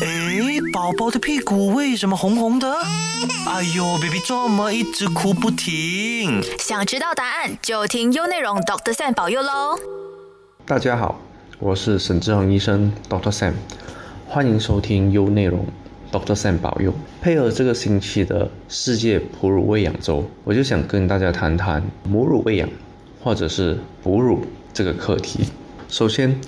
诶，宝宝的屁股为什么红红的？哎呦，baby 这么一直哭不停？想知道答案就听优内容 Doctor Sam 保佑喽！大家好，我是沈志恒医生 Doctor Sam，欢迎收听优内容 Doctor Sam 保佑。配合这个星期的世界哺乳喂养周，我就想跟大家谈谈母乳喂养或者是哺乳这个课题。首先，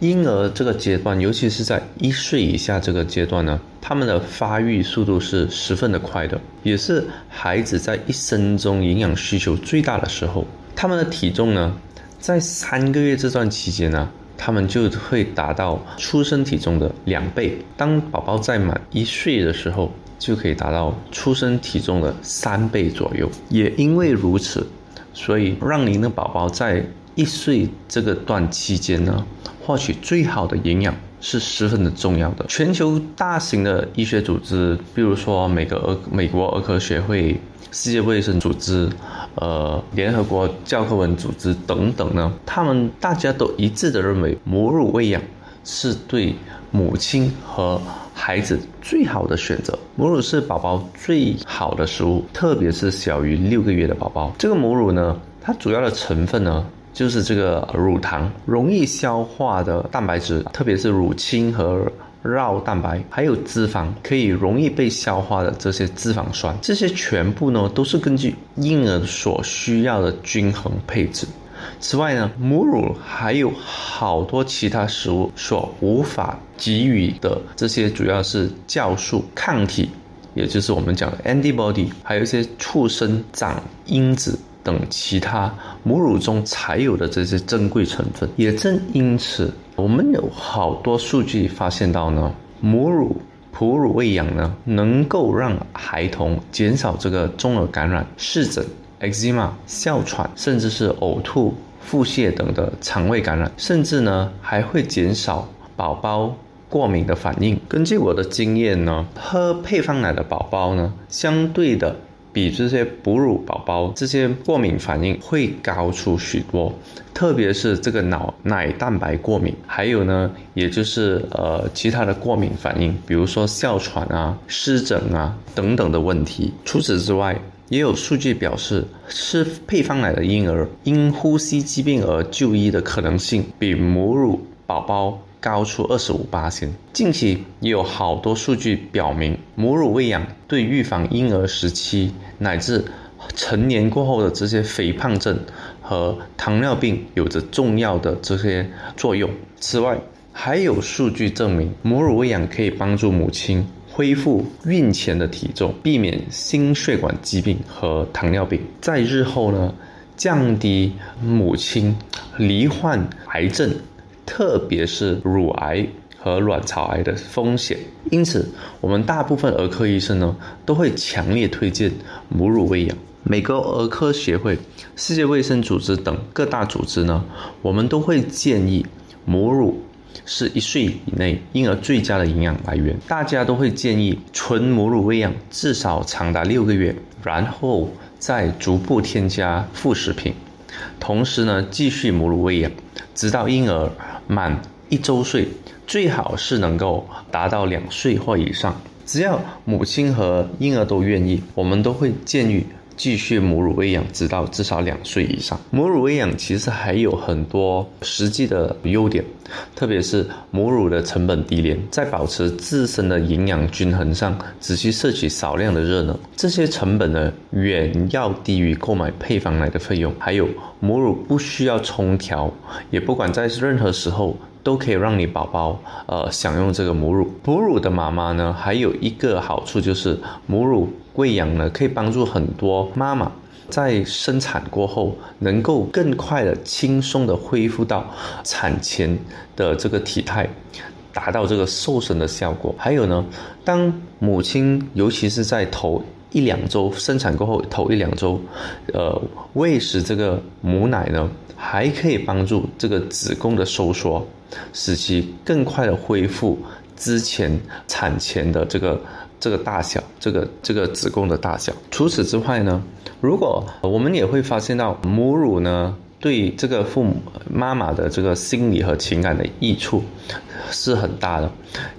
婴儿这个阶段，尤其是在一岁以下这个阶段呢，他们的发育速度是十分的快的，也是孩子在一生中营养需求最大的时候。他们的体重呢，在三个月这段期间呢，他们就会达到出生体重的两倍。当宝宝在满一岁的时候，就可以达到出生体重的三倍左右。也因为如此，所以让您的宝宝在一岁这个段期间呢，获取最好的营养是十分的重要的。全球大型的医学组织，比如说美国儿美国儿科学会、世界卫生组织、呃联合国教科文组织等等呢，他们大家都一致的认为，母乳喂养是对母亲和孩子最好的选择。母乳是宝宝最好的食物，特别是小于六个月的宝宝。这个母乳呢，它主要的成分呢。就是这个乳糖容易消化的蛋白质，特别是乳清和酪蛋白，还有脂肪可以容易被消化的这些脂肪酸，这些全部呢都是根据婴儿所需要的均衡配置。此外呢，母乳还有好多其他食物所无法给予的，这些主要是酵素、抗体，也就是我们讲的 antibody，还有一些促生长因子。等其他母乳中才有的这些珍贵成分，也正因此，我们有好多数据发现到呢，母乳哺乳喂养呢，能够让孩童减少这个中耳感染、湿疹、eczema、哮喘，甚至是呕吐、腹泻等的肠胃感染，甚至呢还会减少宝宝过敏的反应。根据我的经验呢，喝配方奶的宝宝呢，相对的。比这些哺乳宝宝这些过敏反应会高出许多，特别是这个脑奶蛋白过敏，还有呢，也就是呃其他的过敏反应，比如说哮喘啊、湿疹啊等等的问题。除此之外，也有数据表示，吃配方奶的婴儿因呼吸疾病而就医的可能性比母乳宝宝。高出二十五八千。近期也有好多数据表明，母乳喂养对预防婴儿时期乃至成年过后的这些肥胖症和糖尿病有着重要的这些作用。此外，还有数据证明，母乳喂养可以帮助母亲恢复孕前的体重，避免心血管疾病和糖尿病，在日后呢，降低母亲罹患癌症。特别是乳癌和卵巢癌的风险，因此我们大部分儿科医生呢都会强烈推荐母乳喂养。美国儿科协会、世界卫生组织等各大组织呢，我们都会建议母乳是一岁以内婴儿最佳的营养来源。大家都会建议纯母乳喂养至少长达六个月，然后再逐步添加副食品，同时呢继续母乳喂养，直到婴儿。满一周岁，最好是能够达到两岁或以上。只要母亲和婴儿都愿意，我们都会建议继续母乳喂养，直到至少两岁以上。母乳喂养其实还有很多实际的优点，特别是母乳的成本低廉，在保持自身的营养均衡上，只需摄取少量的热能，这些成本呢远要低于购买配方奶的费用。还有母乳不需要冲调，也不管在任何时候。都可以让你宝宝呃享用这个母乳。哺乳的妈妈呢，还有一个好处就是母乳喂养呢，可以帮助很多妈妈在生产过后能够更快的、轻松的恢复到产前的这个体态，达到这个瘦身的效果。还有呢，当母亲尤其是在头一两周生产过后头一两周，呃，喂食这个母奶呢，还可以帮助这个子宫的收缩。使其更快的恢复之前产前的这个这个大小，这个这个子宫的大小。除此之外呢，如果我们也会发现到母乳呢，对这个父母妈妈的这个心理和情感的益处是很大的，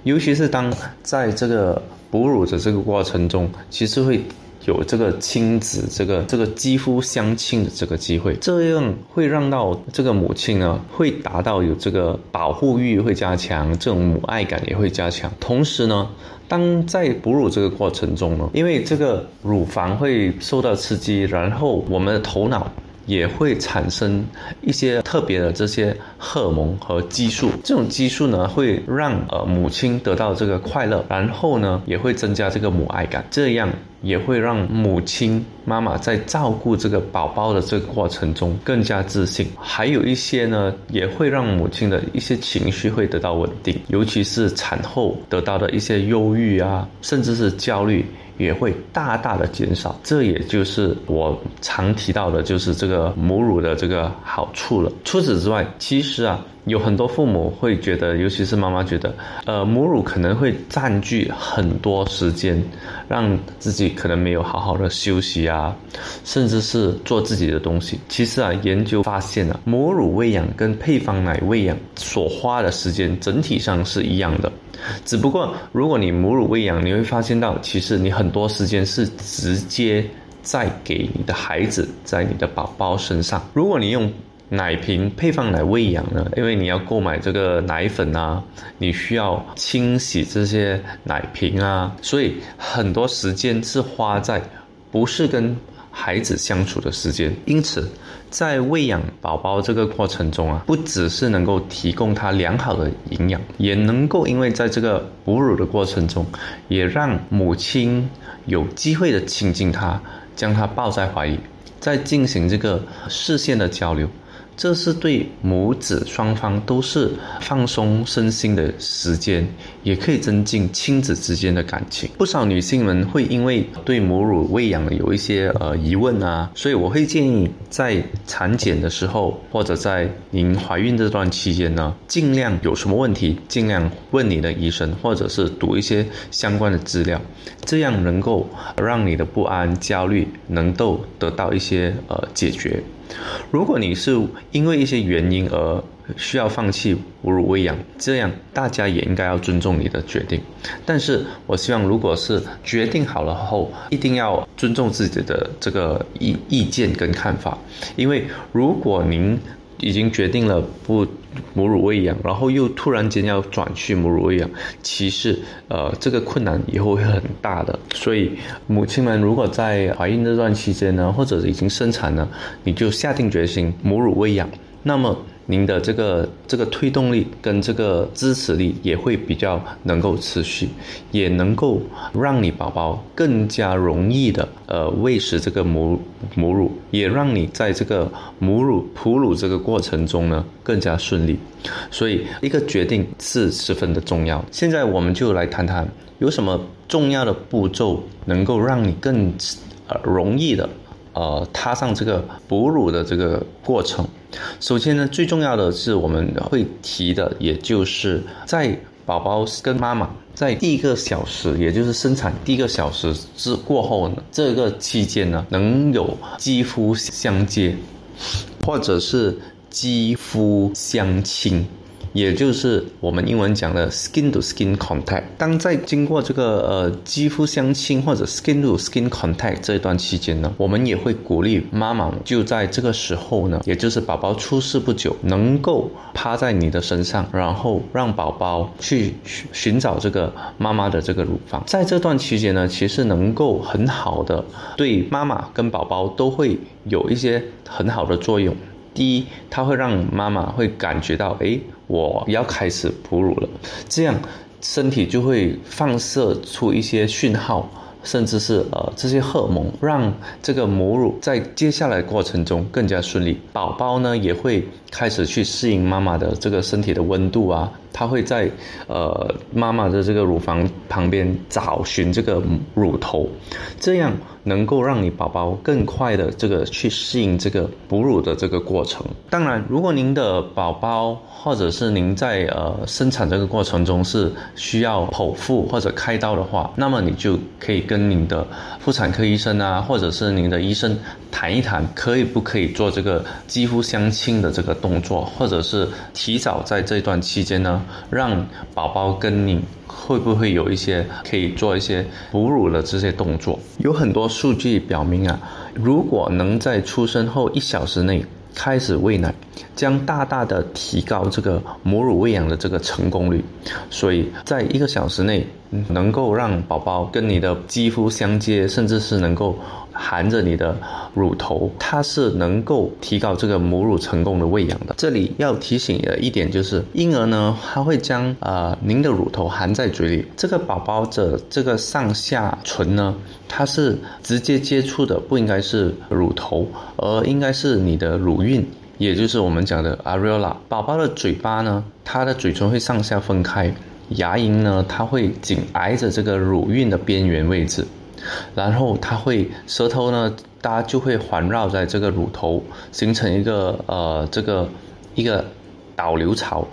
尤其是当在这个哺乳的这个过程中，其实会。有这个亲子这个这个肌肤相亲的这个机会，这样会让到这个母亲呢，会达到有这个保护欲会加强，这种母爱感也会加强。同时呢，当在哺乳这个过程中呢，因为这个乳房会受到刺激，然后我们的头脑。也会产生一些特别的这些荷尔蒙和激素，这种激素呢会让呃母亲得到这个快乐，然后呢也会增加这个母爱感，这样也会让母亲妈妈在照顾这个宝宝的这个过程中更加自信。还有一些呢也会让母亲的一些情绪会得到稳定，尤其是产后得到的一些忧郁啊，甚至是焦虑。也会大大的减少，这也就是我常提到的，就是这个母乳的这个好处了。除此之外，其实啊。有很多父母会觉得，尤其是妈妈觉得，呃，母乳可能会占据很多时间，让自己可能没有好好的休息啊，甚至是做自己的东西。其实啊，研究发现啊，母乳喂养跟配方奶喂养所花的时间整体上是一样的，只不过如果你母乳喂养，你会发现到，其实你很多时间是直接在给你的孩子，在你的宝宝身上。如果你用奶瓶配方奶喂养呢？因为你要购买这个奶粉啊，你需要清洗这些奶瓶啊，所以很多时间是花在不是跟孩子相处的时间。因此，在喂养宝宝这个过程中啊，不只是能够提供他良好的营养，也能够因为在这个哺乳的过程中，也让母亲有机会的亲近他，将他抱在怀里，再进行这个视线的交流。这是对母子双方都是放松身心的时间，也可以增进亲子之间的感情。不少女性们会因为对母乳喂养有一些呃疑问啊，所以我会建议在产检的时候，或者在您怀孕这段期间呢，尽量有什么问题，尽量问你的医生，或者是读一些相关的资料，这样能够让你的不安、焦虑能够得到一些呃解决。如果你是因为一些原因而需要放弃哺乳喂养，这样大家也应该要尊重你的决定。但是我希望，如果是决定好了后，一定要尊重自己的这个意意见跟看法，因为如果您。已经决定了不母乳喂养，然后又突然间要转去母乳喂养，其实呃这个困难以后会很大的。所以母亲们如果在怀孕这段期间呢，或者已经生产了，你就下定决心母乳喂养，那么。您的这个这个推动力跟这个支持力也会比较能够持续，也能够让你宝宝更加容易的呃喂食这个母母乳，也让你在这个母乳哺乳这个过程中呢更加顺利。所以一个决定是十分的重要。现在我们就来谈谈有什么重要的步骤能够让你更呃容易的。呃，踏上这个哺乳的这个过程，首先呢，最重要的是我们会提的，也就是在宝宝跟妈妈在第一个小时，也就是生产第一个小时之过后呢，这个期间呢，能有肌肤相接，或者是肌肤相亲。也就是我们英文讲的 skin to skin contact。当在经过这个呃肌肤相亲或者 skin to skin contact 这一段期间呢，我们也会鼓励妈妈就在这个时候呢，也就是宝宝出世不久，能够趴在你的身上，然后让宝宝去寻找这个妈妈的这个乳房。在这段期间呢，其实能够很好的对妈妈跟宝宝都会有一些很好的作用。第一，它会让妈妈会感觉到，哎，我要开始哺乳了，这样身体就会放射出一些讯号，甚至是呃这些荷尔蒙，让这个母乳在接下来过程中更加顺利。宝宝呢也会开始去适应妈妈的这个身体的温度啊。它会在呃妈妈的这个乳房旁边找寻这个乳头，这样能够让你宝宝更快的这个去适应这个哺乳的这个过程。当然，如果您的宝宝或者是您在呃生产这个过程中是需要剖腹或者开刀的话，那么你就可以跟您的妇产科医生啊，或者是您的医生谈一谈，可以不可以做这个肌肤相亲的这个动作，或者是提早在这段期间呢，让宝宝跟你会不会有一些可以做一些哺乳的这些动作？有很多数据表明啊，如果能在出生后一小时内。开始喂奶，将大大的提高这个母乳喂养的这个成功率，所以在一个小时内能够让宝宝跟你的肌肤相接，甚至是能够含着你的乳头，它是能够提高这个母乳成功的喂养的。这里要提醒的一点就是，婴儿呢，他会将呃您的乳头含在嘴里，这个宝宝的这个上下唇呢。它是直接接触的，不应该是乳头，而应该是你的乳晕，也就是我们讲的 areola。宝宝的嘴巴呢，它的嘴唇会上下分开，牙龈呢，它会紧挨着这个乳晕的边缘位置，然后它会舌头呢，大家就会环绕在这个乳头，形成一个呃这个一个导流槽，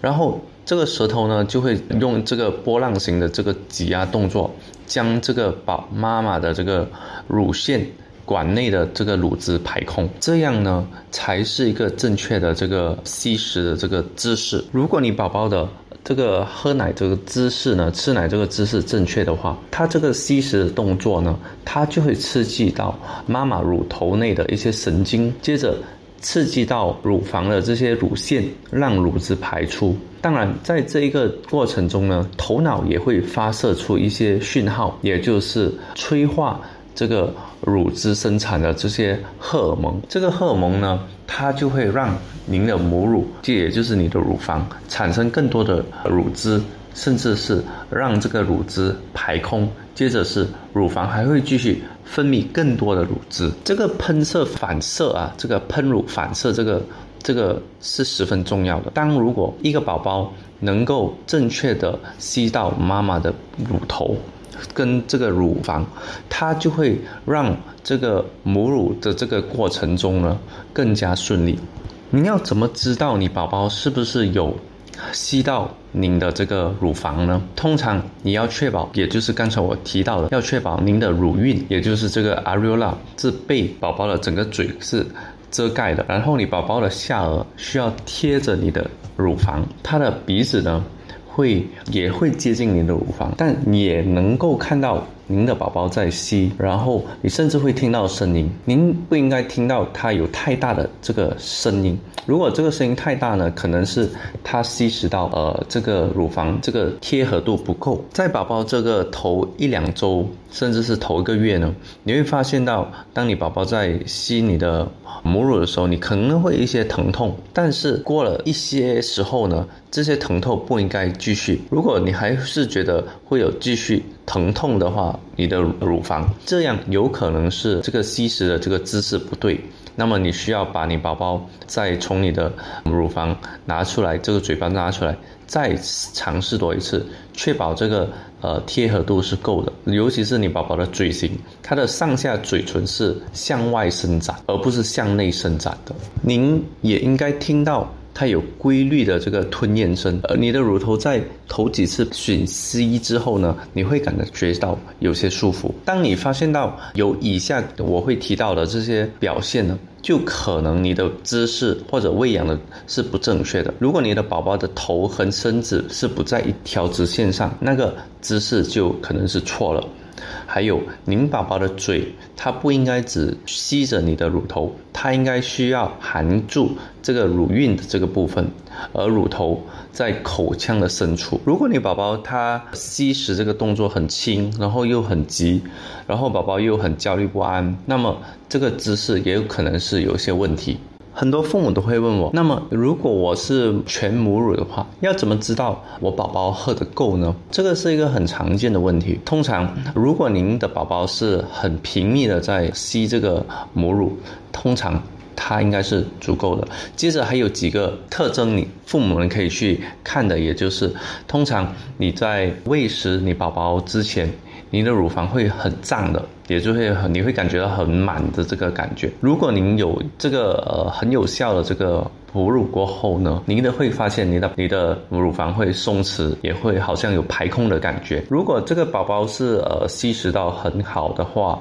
然后这个舌头呢，就会用这个波浪形的这个挤压动作。将这个宝妈妈的这个乳腺管内的这个乳汁排空，这样呢才是一个正确的这个吸食的这个姿势。如果你宝宝的这个喝奶这个姿势呢，吃奶这个姿势正确的话，它这个吸食的动作呢，它就会刺激到妈妈乳头内的一些神经，接着。刺激到乳房的这些乳腺，让乳汁排出。当然，在这一个过程中呢，头脑也会发射出一些讯号，也就是催化这个乳汁生产的这些荷尔蒙。这个荷尔蒙呢，它就会让您的母乳，这也就是你的乳房，产生更多的乳汁。甚至是让这个乳汁排空，接着是乳房还会继续分泌更多的乳汁。这个喷射反射啊，这个喷乳反射，这个这个是十分重要的。当如果一个宝宝能够正确的吸到妈妈的乳头跟这个乳房，它就会让这个母乳的这个过程中呢更加顺利。你要怎么知道你宝宝是不是有？吸到您的这个乳房呢，通常你要确保，也就是刚才我提到的，要确保您的乳晕，也就是这个 areola 是被宝宝的整个嘴是遮盖的，然后你宝宝的下颚需要贴着你的乳房，他的鼻子呢会也会接近您的乳房，但也能够看到。您的宝宝在吸，然后你甚至会听到声音。您不应该听到它有太大的这个声音。如果这个声音太大呢，可能是它吸食到呃这个乳房这个贴合度不够。在宝宝这个头一两周，甚至是头一个月呢，你会发现到，当你宝宝在吸你的母乳的时候，你可能会一些疼痛。但是过了一些时候呢，这些疼痛不应该继续。如果你还是觉得会有继续。疼痛的话，你的乳房这样有可能是这个吸食的这个姿势不对，那么你需要把你宝宝再从你的乳房拿出来，这个嘴巴拿出来，再尝试多一次，确保这个呃贴合度是够的，尤其是你宝宝的嘴型，它的上下嘴唇是向外伸展，而不是向内伸展的。您也应该听到。它有规律的这个吞咽声，而你的乳头在头几次吮吸之后呢，你会感觉到有些舒服。当你发现到有以下我会提到的这些表现呢，就可能你的姿势或者喂养的是不正确的。如果你的宝宝的头和身子是不在一条直线上，那个姿势就可能是错了。还有，您宝宝的嘴，它不应该只吸着你的乳头，它应该需要含住这个乳晕的这个部分，而乳头在口腔的深处。如果你宝宝他吸食这个动作很轻，然后又很急，然后宝宝又很焦虑不安，那么这个姿势也有可能是有一些问题。很多父母都会问我，那么如果我是全母乳的话，要怎么知道我宝宝喝的够呢？这个是一个很常见的问题。通常，如果您的宝宝是很频密的在吸这个母乳，通常它应该是足够的。接着还有几个特征，你父母们可以去看的，也就是通常你在喂食你宝宝之前。您的乳房会很胀的，也就会很你会感觉到很满的这个感觉。如果您有这个呃很有效的这个哺乳过后呢，您的会发现你的你的乳房会松弛，也会好像有排空的感觉。如果这个宝宝是呃吸食到很好的话，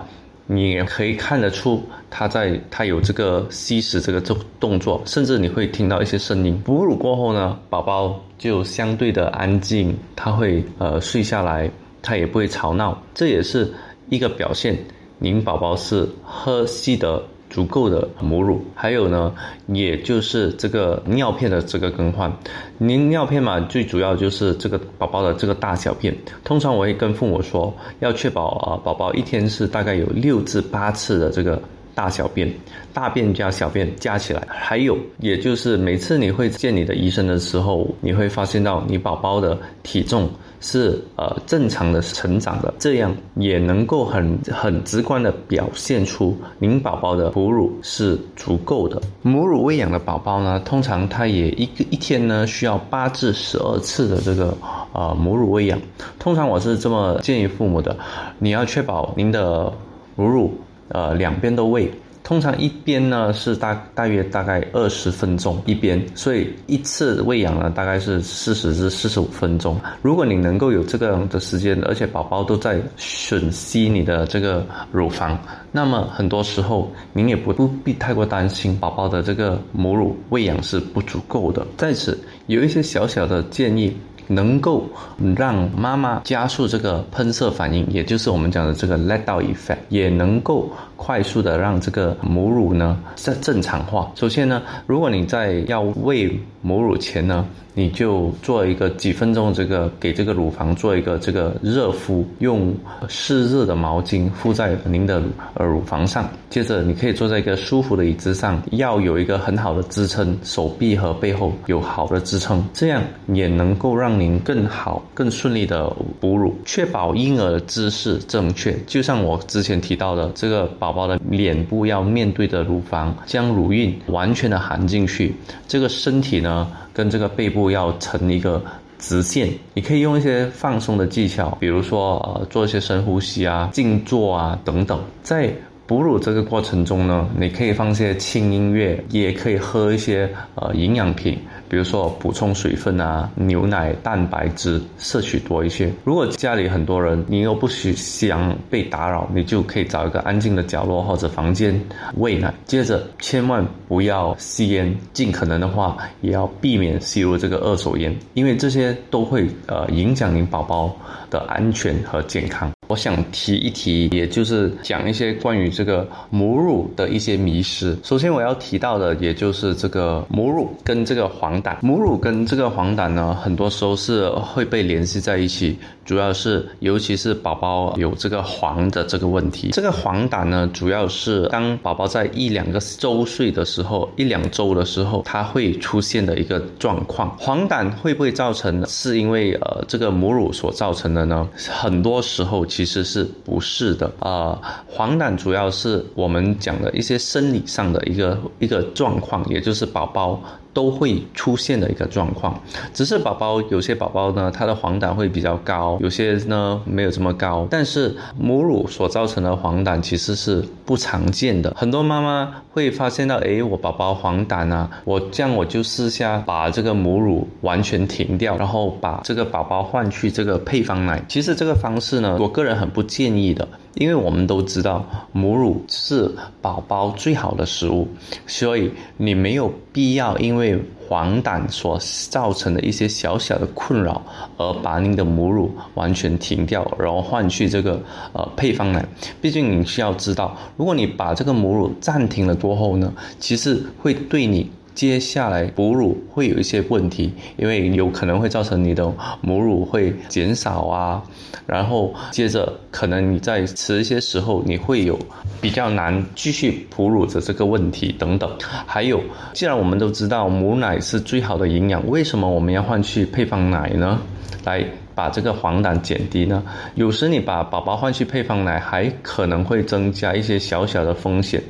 你也可以看得出他在他有这个吸食这个动动作，甚至你会听到一些声音。哺乳过后呢，宝宝就相对的安静，他会呃睡下来，他也不会吵闹，这也是一个表现，您宝宝是喝吸得。足够的母乳，还有呢，也就是这个尿片的这个更换。您尿片嘛，最主要就是这个宝宝的这个大小便。通常我会跟父母说，要确保啊，宝宝一天是大概有六至八次的这个大小便，大便加小便加起来。还有，也就是每次你会见你的医生的时候，你会发现到你宝宝的体重。是呃正常的成长的，这样也能够很很直观的表现出您宝宝的哺乳是足够的。母乳喂养的宝宝呢，通常他也一个一天呢需要八至十二次的这个呃母乳喂养。通常我是这么建议父母的，你要确保您的母乳呃两边都喂。通常一边呢是大大约大概二十分钟一边，所以一次喂养呢大概是四十至四十五分钟。如果你能够有这个的时间，而且宝宝都在吮吸你的这个乳房，那么很多时候您也不不必太过担心宝宝的这个母乳喂养是不足够的。在此有一些小小的建议。能够让妈妈加速这个喷射反应，也就是我们讲的这个 let down effect，也能够快速的让这个母乳呢正正常化。首先呢，如果你在要喂母乳前呢，你就做一个几分钟这个给这个乳房做一个这个热敷，用湿热的毛巾敷在您的呃乳房上。接着你可以坐在一个舒服的椅子上，要有一个很好的支撑，手臂和背后有好的支撑，这样也能够让您更好、更顺利的哺乳，确保婴儿的姿势正确。就像我之前提到的，这个宝宝宝的脸部要面对着乳房，将乳晕完全的含进去，这个身体呢跟这个背部要成一个直线。你可以用一些放松的技巧，比如说呃做一些深呼吸啊、静坐啊等等，在。哺乳这个过程中呢，你可以放些轻音乐，也可以喝一些呃营养品。比如说补充水分啊，牛奶、蛋白质摄取多一些。如果家里很多人，你又不许想被打扰，你就可以找一个安静的角落或者房间喂奶。接着千万不要吸烟，尽可能的话也要避免吸入这个二手烟，因为这些都会呃影响您宝宝的安全和健康。我想提一提，也就是讲一些关于这个母乳的一些迷失。首先我要提到的，也就是这个母乳跟这个黄疸。母乳跟这个黄疸呢，很多时候是会被联系在一起，主要是尤其是宝宝有这个黄的这个问题。这个黄疸呢，主要是当宝宝在一两个周岁的时候，一两周的时候，它会出现的一个状况。黄疸会不会造成？是因为呃这个母乳所造成的呢？很多时候其其实是不是的啊。黄疸主要是我们讲的一些生理上的一个一个状况，也就是宝宝。都会出现的一个状况，只是宝宝有些宝宝呢，他的黄疸会比较高，有些呢没有这么高。但是母乳所造成的黄疸其实是不常见的，很多妈妈会发现到，诶，我宝宝黄疸啊，我这样我就试下把这个母乳完全停掉，然后把这个宝宝换去这个配方奶。其实这个方式呢，我个人很不建议的。因为我们都知道母乳是宝宝最好的食物，所以你没有必要因为黄疸所造成的一些小小的困扰而把您的母乳完全停掉，然后换去这个呃配方奶。毕竟你需要知道，如果你把这个母乳暂停了过后呢，其实会对你。接下来哺乳会有一些问题，因为有可能会造成你的母乳会减少啊，然后接着可能你在迟一些时候你会有比较难继续哺乳的这个问题等等。还有，既然我们都知道母奶是最好的营养，为什么我们要换去配方奶呢？来。把这个黄疸减低呢？有时你把宝宝换去配方奶，还可能会增加一些小小的风险，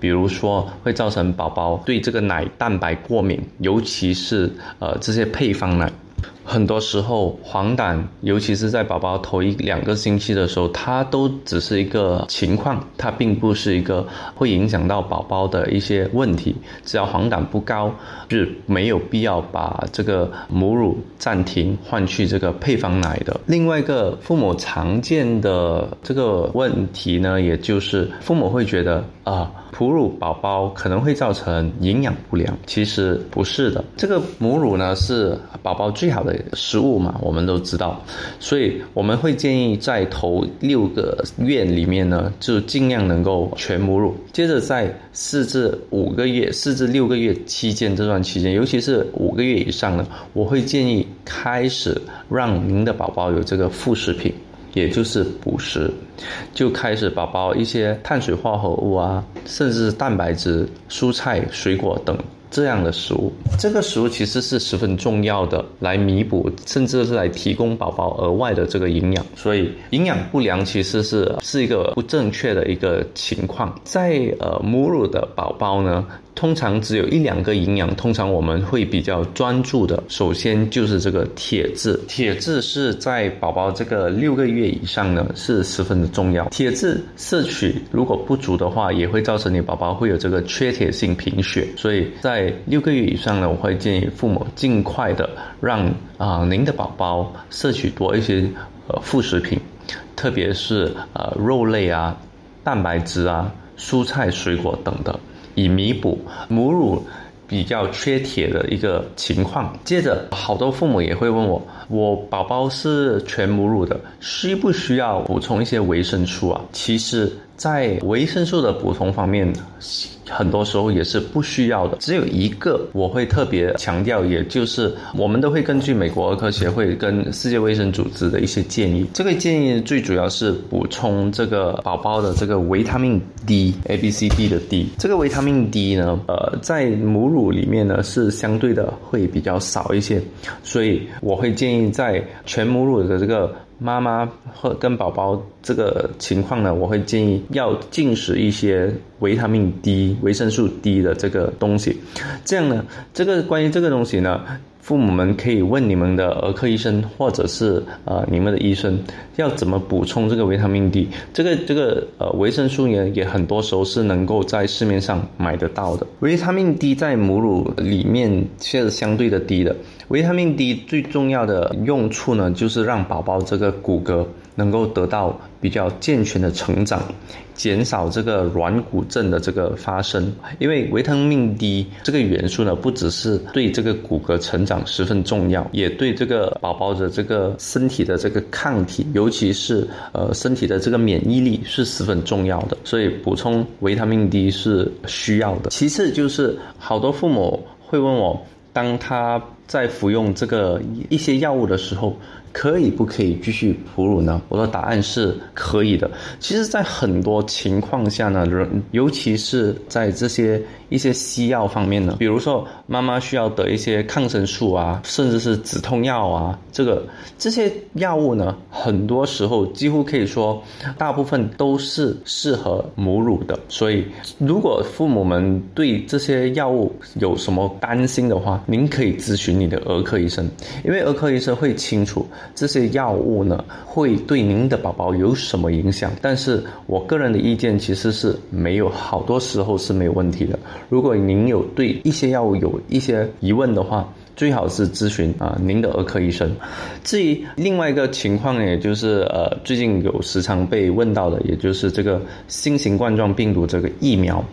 比如说会造成宝宝对这个奶蛋白过敏，尤其是呃这些配方奶。很多时候黄疸，尤其是在宝宝头一两个星期的时候，它都只是一个情况，它并不是一个会影响到宝宝的一些问题。只要黄疸不高，是没有必要把这个母乳暂停，换去这个配方奶的。另外一个父母常见的这个问题呢，也就是父母会觉得啊。哺乳宝宝可能会造成营养不良，其实不是的。这个母乳呢是宝宝最好的食物嘛，我们都知道，所以我们会建议在头六个月里面呢，就尽量能够全母乳。接着在四至五个月、四至六个月期间这段期间，尤其是五个月以上呢，我会建议开始让您的宝宝有这个副食品。也就是补食，就开始宝宝一些碳水化合物啊，甚至是蛋白质、蔬菜、水果等。这样的食物，这个食物其实是十分重要的，来弥补，甚至是来提供宝宝额外的这个营养。所以营养不良其实是是一个不正确的一个情况。在呃母乳的宝宝呢，通常只有一两个营养，通常我们会比较专注的。首先就是这个铁质，铁质是在宝宝这个六个月以上呢是十分的重要。铁质摄取如果不足的话，也会造成你宝宝会有这个缺铁性贫血。所以在六个月以上呢，我会建议父母尽快的让啊您的宝宝摄取多一些呃副食品，特别是呃肉类啊、蛋白质啊、蔬菜水果等的，以弥补母乳比较缺铁的一个情况。接着，好多父母也会问我，我宝宝是全母乳的，需不需要补充一些维生素啊？其实。在维生素的补充方面，很多时候也是不需要的。只有一个我会特别强调，也就是我们都会根据美国儿科协会跟世界卫生组织的一些建议。这个建议最主要是补充这个宝宝的这个维他命 D，A、B、C、D 的 D。这个维他命 D 呢，呃，在母乳里面呢是相对的会比较少一些，所以我会建议在全母乳的这个。妈妈和跟宝宝这个情况呢，我会建议要进食一些维他命 D、维生素 D 的这个东西。这样呢，这个关于这个东西呢。父母们可以问你们的儿科医生，或者是呃你们的医生，要怎么补充这个维他命 D？这个这个呃维生素呢，也很多时候是能够在市面上买得到的。维他命 D 在母乳里面却是相对的低的。维他命 D 最重要的用处呢，就是让宝宝这个骨骼。能够得到比较健全的成长，减少这个软骨症的这个发生。因为维他命 D 这个元素呢，不只是对这个骨骼成长十分重要，也对这个宝宝的这个身体的这个抗体，尤其是呃身体的这个免疫力是十分重要的。所以补充维他命 D 是需要的。其次就是好多父母会问我，当他在服用这个一些药物的时候。可以不可以继续哺乳呢？我的答案是可以的。其实，在很多情况下呢，尤其是在这些一些西药方面呢，比如说妈妈需要得一些抗生素啊，甚至是止痛药啊，这个这些药物呢，很多时候几乎可以说，大部分都是适合母乳的。所以，如果父母们对这些药物有什么担心的话，您可以咨询你的儿科医生，因为儿科医生会清楚。这些药物呢，会对您的宝宝有什么影响？但是我个人的意见其实是没有，好多时候是没有问题的。如果您有对一些药物有一些疑问的话，最好是咨询啊您的儿科医生。至于另外一个情况，也就是呃最近有时常被问到的，也就是这个新型冠状病毒这个疫苗，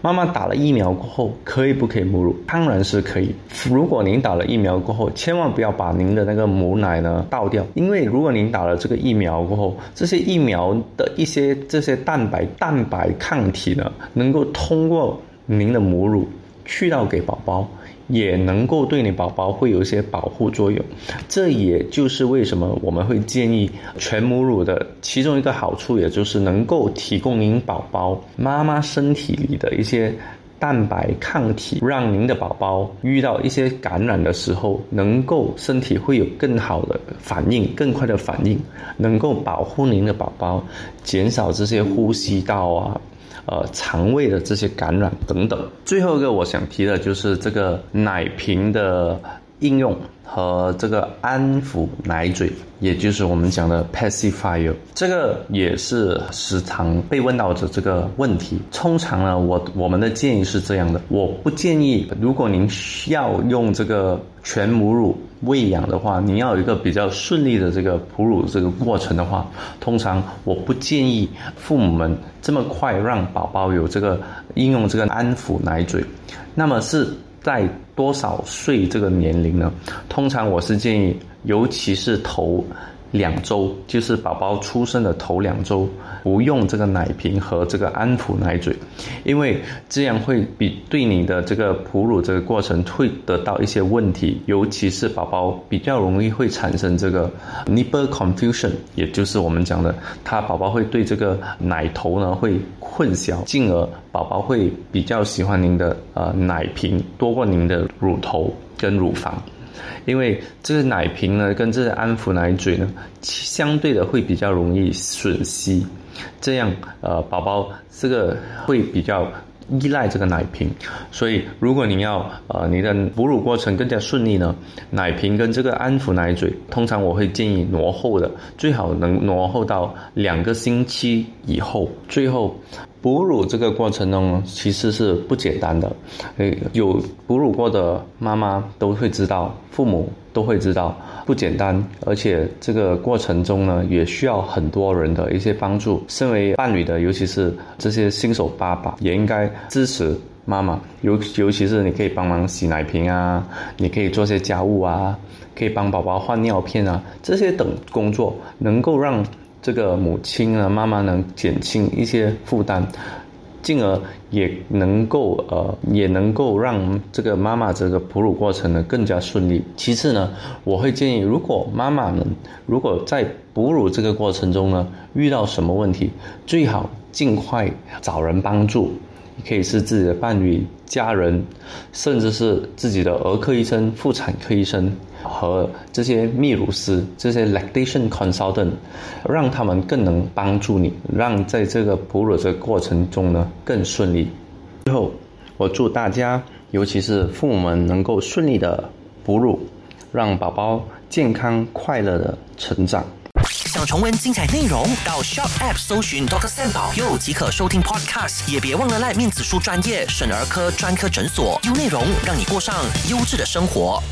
妈妈打了疫苗过后可以不可以母乳？当然是可以。如果您打了疫苗过后，千万不要把您的那个母奶呢倒掉，因为如果您打了这个疫苗过后，这些疫苗的一些这些蛋白蛋白抗体呢，能够通过您的母乳去到给宝宝。也能够对你宝宝会有一些保护作用，这也就是为什么我们会建议全母乳的其中一个好处，也就是能够提供您宝宝妈妈身体里的一些蛋白抗体，让您的宝宝遇到一些感染的时候，能够身体会有更好的反应，更快的反应，能够保护您的宝宝，减少这些呼吸道啊。呃，肠胃的这些感染等等。最后一个我想提的就是这个奶瓶的应用和这个安抚奶嘴，也就是我们讲的 pacifier，这个也是时常被问到的这个问题。通常呢，我我们的建议是这样的，我不建议，如果您需要用这个全母乳喂养的话，您要有一个比较顺利的这个哺乳这个过程的话，通常我不建议父母们这么快让宝宝有这个应用这个安抚奶嘴。那么是在多少岁这个年龄呢？通常我是建议，尤其是头两周，就是宝宝出生的头两周，不用这个奶瓶和这个安抚奶嘴，因为这样会比对你的这个哺乳这个过程会得到一些问题，尤其是宝宝比较容易会产生这个 nipple confusion，也就是我们讲的，他宝宝会对这个奶头呢会混淆，进而宝宝会比较喜欢您的呃奶瓶多过您的乳头跟乳房。因为这个奶瓶呢，跟这个安抚奶嘴呢，相对的会比较容易吮吸，这样呃，宝宝这个会比较依赖这个奶瓶，所以如果你要呃你的哺乳过程更加顺利呢，奶瓶跟这个安抚奶嘴，通常我会建议挪后的，最好能挪后到两个星期以后，最后。哺乳这个过程中其实是不简单的，诶，有哺乳过的妈妈都会知道，父母都会知道不简单，而且这个过程中呢，也需要很多人的一些帮助。身为伴侣的，尤其是这些新手爸爸，也应该支持妈妈，尤尤其是你可以帮忙洗奶瓶啊，你可以做些家务啊，可以帮宝宝换尿片啊，这些等工作能够让。这个母亲呢，妈妈能减轻一些负担，进而也能够呃，也能够让这个妈妈这个哺乳过程呢更加顺利。其次呢，我会建议，如果妈妈们如果在哺乳这个过程中呢遇到什么问题，最好尽快找人帮助。可以是自己的伴侣、家人，甚至是自己的儿科医生、妇产科医生和这些泌乳师、这些 lactation consultant，让他们更能帮助你，让在这个哺乳的过程中呢更顺利。最后，我祝大家，尤其是父母们能够顺利的哺乳，让宝宝健康快乐的成长。想重温精彩内容，到 Shop App 搜寻 Doctor Sam 保佑即可收听 Podcast，也别忘了赖面子书专业省儿科专科诊所，优内容让你过上优质的生活。